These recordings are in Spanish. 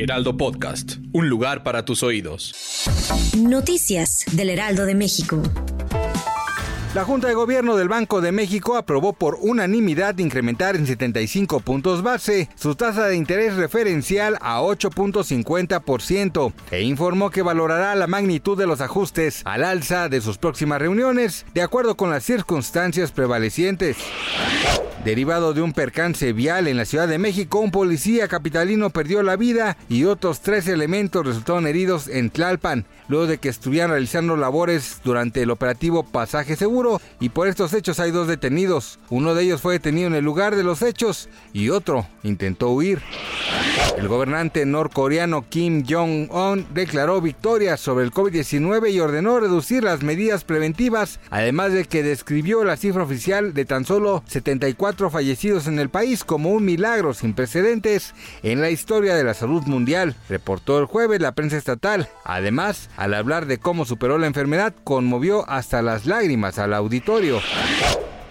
Heraldo Podcast, un lugar para tus oídos. Noticias del Heraldo de México. La Junta de Gobierno del Banco de México aprobó por unanimidad incrementar en 75 puntos base su tasa de interés referencial a 8.50% e informó que valorará la magnitud de los ajustes al alza de sus próximas reuniones de acuerdo con las circunstancias prevalecientes. Derivado de un percance vial en la Ciudad de México, un policía capitalino perdió la vida y otros tres elementos resultaron heridos en Tlalpan, luego de que estuvieran realizando labores durante el operativo Pasaje Seguro y por estos hechos hay dos detenidos. Uno de ellos fue detenido en el lugar de los hechos y otro intentó huir. El gobernante norcoreano Kim Jong-un declaró victoria sobre el COVID-19 y ordenó reducir las medidas preventivas, además de que describió la cifra oficial de tan solo 74 fallecidos en el país como un milagro sin precedentes en la historia de la salud mundial, reportó el jueves la prensa estatal. Además, al hablar de cómo superó la enfermedad, conmovió hasta las lágrimas al auditorio.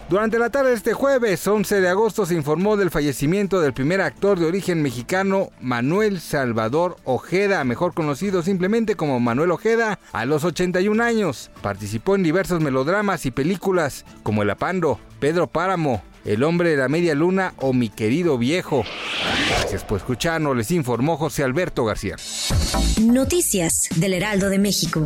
Durante la tarde de este jueves, 11 de agosto, se informó del fallecimiento del primer actor de origen mexicano, Manuel Salvador Ojeda, mejor conocido simplemente como Manuel Ojeda, a los 81 años. Participó en diversos melodramas y películas como El Apando, Pedro Páramo, El hombre de la media luna o Mi querido viejo. Gracias por escucharnos, les informó José Alberto García. Noticias del Heraldo de México.